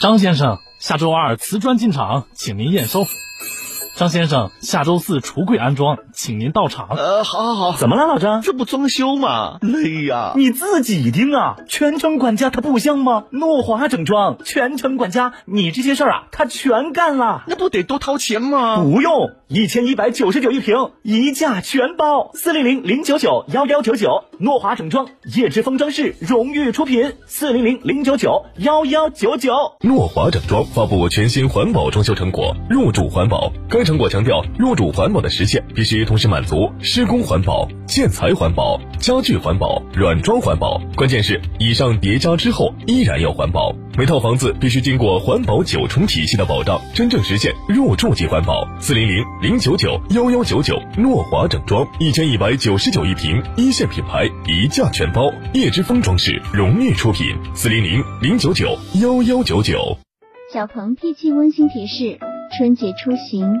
张先生，下周二瓷砖进场，请您验收。张先生，下周四橱柜安装，请您到场。呃，好，好，好。怎么了，老张？这不装修吗？累呀！你自己听啊，全程管家他不香吗？诺华整装，全程管家，你这些事儿啊，他全干了。那不得多掏钱吗？不用，一千一百九十九一平，一价全包。四零零零九九幺幺九九，诺华整装，叶之峰装饰荣誉出品。四零零零九九幺幺九九，诺华整装发布全新环保装修成果，入住环保。该成果强调，入主环保的实现必须同时满足施工环保、建材环保、家具环保、软装环保。关键是以上叠加之后依然要环保，每套房子必须经过环保九重体系的保障，真正实现入住即环保。四零零零九九幺幺九九，诺华整装一千一百九十九一平，一线品牌，一价全包。叶之峰装饰荣誉出品。四零零零九九幺幺九九。小鹏 P7 温馨提示：春节出行。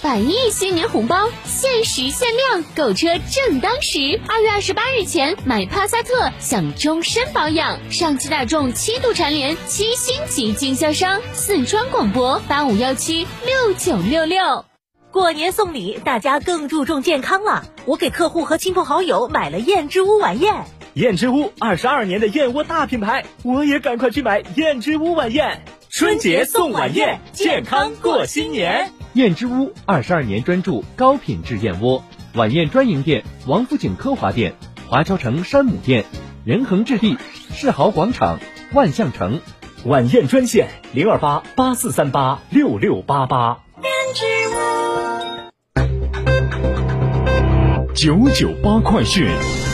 百亿新年红包，限时限量，购车正当时。二月二十八日前买帕萨特享终身保养。上汽大众七度蝉联七星级经销商。四川广播八五幺七六九六六。过年送礼，大家更注重健康了。我给客户和亲朋好友买了燕之屋晚宴。燕之屋二十二年的燕窝大品牌，我也赶快去买燕之屋晚宴。春节送晚宴，健康过新年。燕之屋二十二年专注高品质燕窝，晚宴专营店：王府井科华店、华侨城山姆店、仁恒置地、世豪广场、万象城。晚宴专线：零二八八四三八六六八八。燕之屋九九八快讯。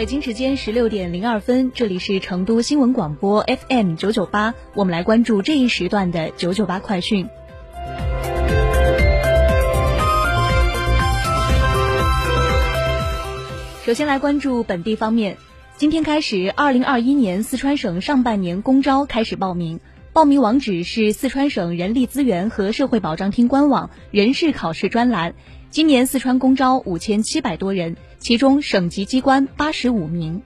北京时间十六点零二分，这里是成都新闻广播 FM 九九八，我们来关注这一时段的九九八快讯。首先来关注本地方面，今天开始，二零二一年四川省上半年公招开始报名，报名网址是四川省人力资源和社会保障厅官网人事考试专栏。今年四川公招五千七百多人。其中，省级机关八十五名。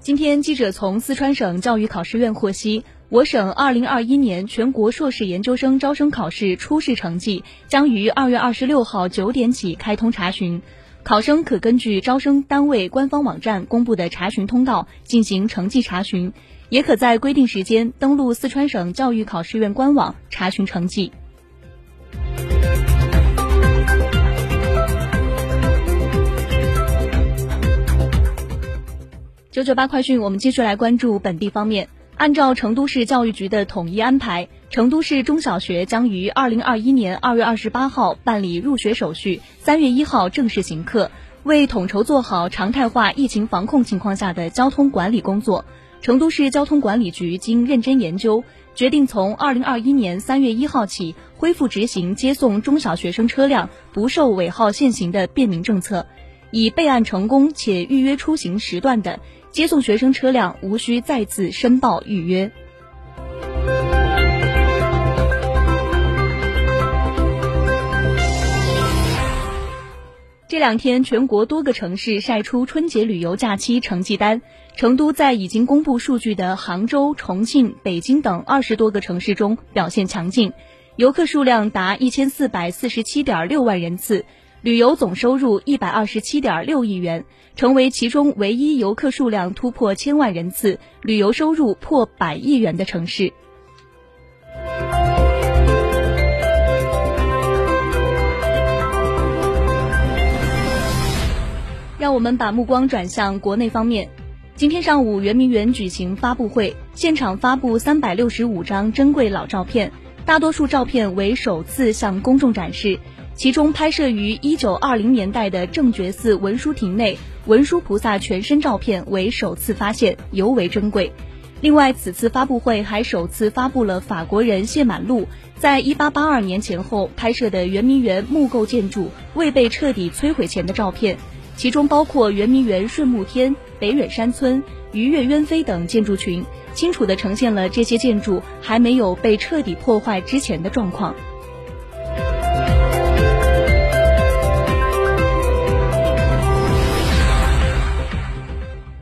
今天，记者从四川省教育考试院获悉，我省二零二一年全国硕士研究生招生考试初试成绩将于二月二十六号九点起开通查询，考生可根据招生单位官方网站公布的查询通道进行成绩查询。也可在规定时间登录四川省教育考试院官网查询成绩。九九八快讯，我们继续来关注本地方面。按照成都市教育局的统一安排，成都市中小学将于二零二一年二月二十八号办理入学手续，三月一号正式行课。为统筹做好常态化疫情防控情况下的交通管理工作。成都市交通管理局经认真研究，决定从二零二一年三月一号起恢复执行接送中小学生车辆不受尾号限行的便民政策。已备案成功且预约出行时段的接送学生车辆，无需再次申报预约。这两天，全国多个城市晒出春节旅游假期成绩单。成都在已经公布数据的杭州、重庆、北京等二十多个城市中表现强劲，游客数量达一千四百四十七点六万人次，旅游总收入一百二十七点六亿元，成为其中唯一游客数量突破千万人次、旅游收入破百亿元的城市。我们把目光转向国内方面。今天上午，圆明园举行发布会，现场发布三百六十五张珍贵老照片，大多数照片为首次向公众展示。其中，拍摄于一九二零年代的正觉寺文殊亭内文殊菩萨全身照片为首次发现，尤为珍贵。另外，此次发布会还首次发布了法国人谢满路在1882年前后拍摄的圆明园木构建筑未被彻底摧毁前的照片，其中包括圆明园顺木天、北远山村、鱼跃鸢飞等建筑群，清楚地呈现了这些建筑还没有被彻底破坏之前的状况。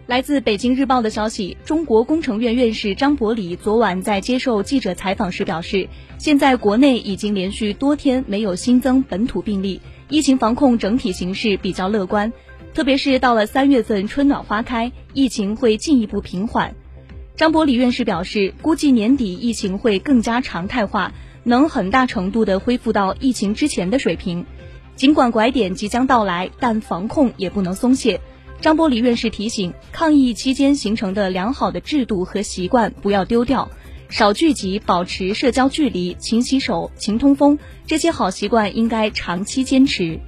来自北京日报的消息，中国工程院院士张伯礼昨晚在接受记者采访时表示，现在国内已经连续多天没有新增本土病例，疫情防控整体形势比较乐观，特别是到了三月份春暖花开，疫情会进一步平缓。张伯礼院士表示，估计年底疫情会更加常态化，能很大程度的恢复到疫情之前的水平。尽管拐点即将到来，但防控也不能松懈。张伯礼院士提醒，抗疫期间形成的良好的制度和习惯不要丢掉，少聚集，保持社交距离，勤洗手，勤通风，这些好习惯应该长期坚持。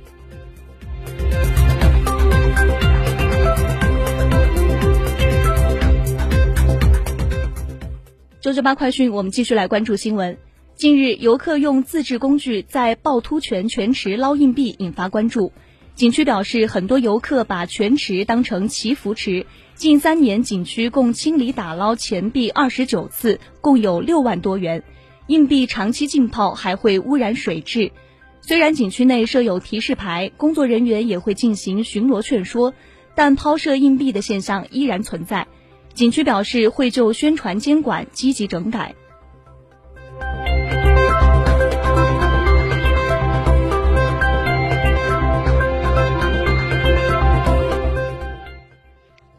九九八快讯，我们继续来关注新闻。近日，游客用自制工具在趵突泉泉池捞硬币，引发关注。景区表示，很多游客把泉池当成祈福池。近三年，景区共清理打捞钱币二十九次，共有六万多元。硬币长期浸泡还会污染水质。虽然景区内设有提示牌，工作人员也会进行巡逻劝说，但抛射硬币的现象依然存在。景区表示会就宣传监管积极整改。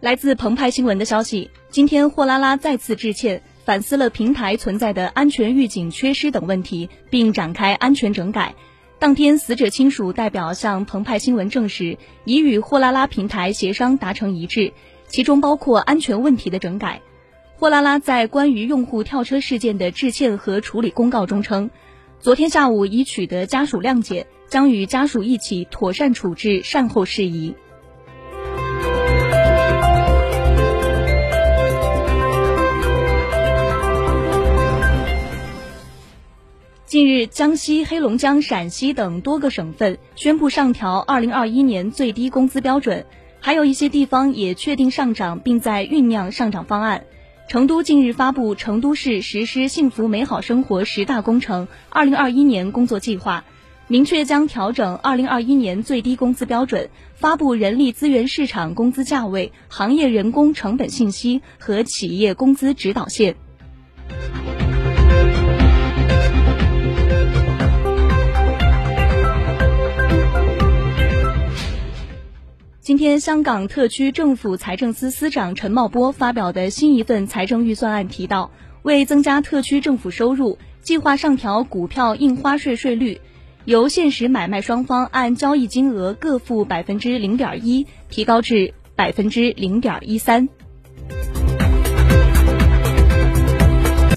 来自澎湃新闻的消息，今天货拉拉再次致歉，反思了平台存在的安全预警缺失等问题，并展开安全整改。当天，死者亲属代表向澎湃新闻证实，已与货拉拉平台协商达成一致，其中包括安全问题的整改。货拉拉在关于用户跳车事件的致歉和处理公告中称，昨天下午已取得家属谅解，将与家属一起妥善处置善后事宜。近日，江西、黑龙江、陕西等多个省份宣布上调2021年最低工资标准，还有一些地方也确定上涨，并在酝酿上涨方案。成都近日发布《成都市实施幸福美好生活十大工程2021年工作计划》，明确将调整2021年最低工资标准，发布人力资源市场工资价位、行业人工成本信息和企业工资指导线。今天，香港特区政府财政司司长陈茂波发表的新一份财政预算案提到，为增加特区政府收入，计划上调股票印花税税率，由现实买卖双方按交易金额各付百分之零点一，提高至百分之零点一三。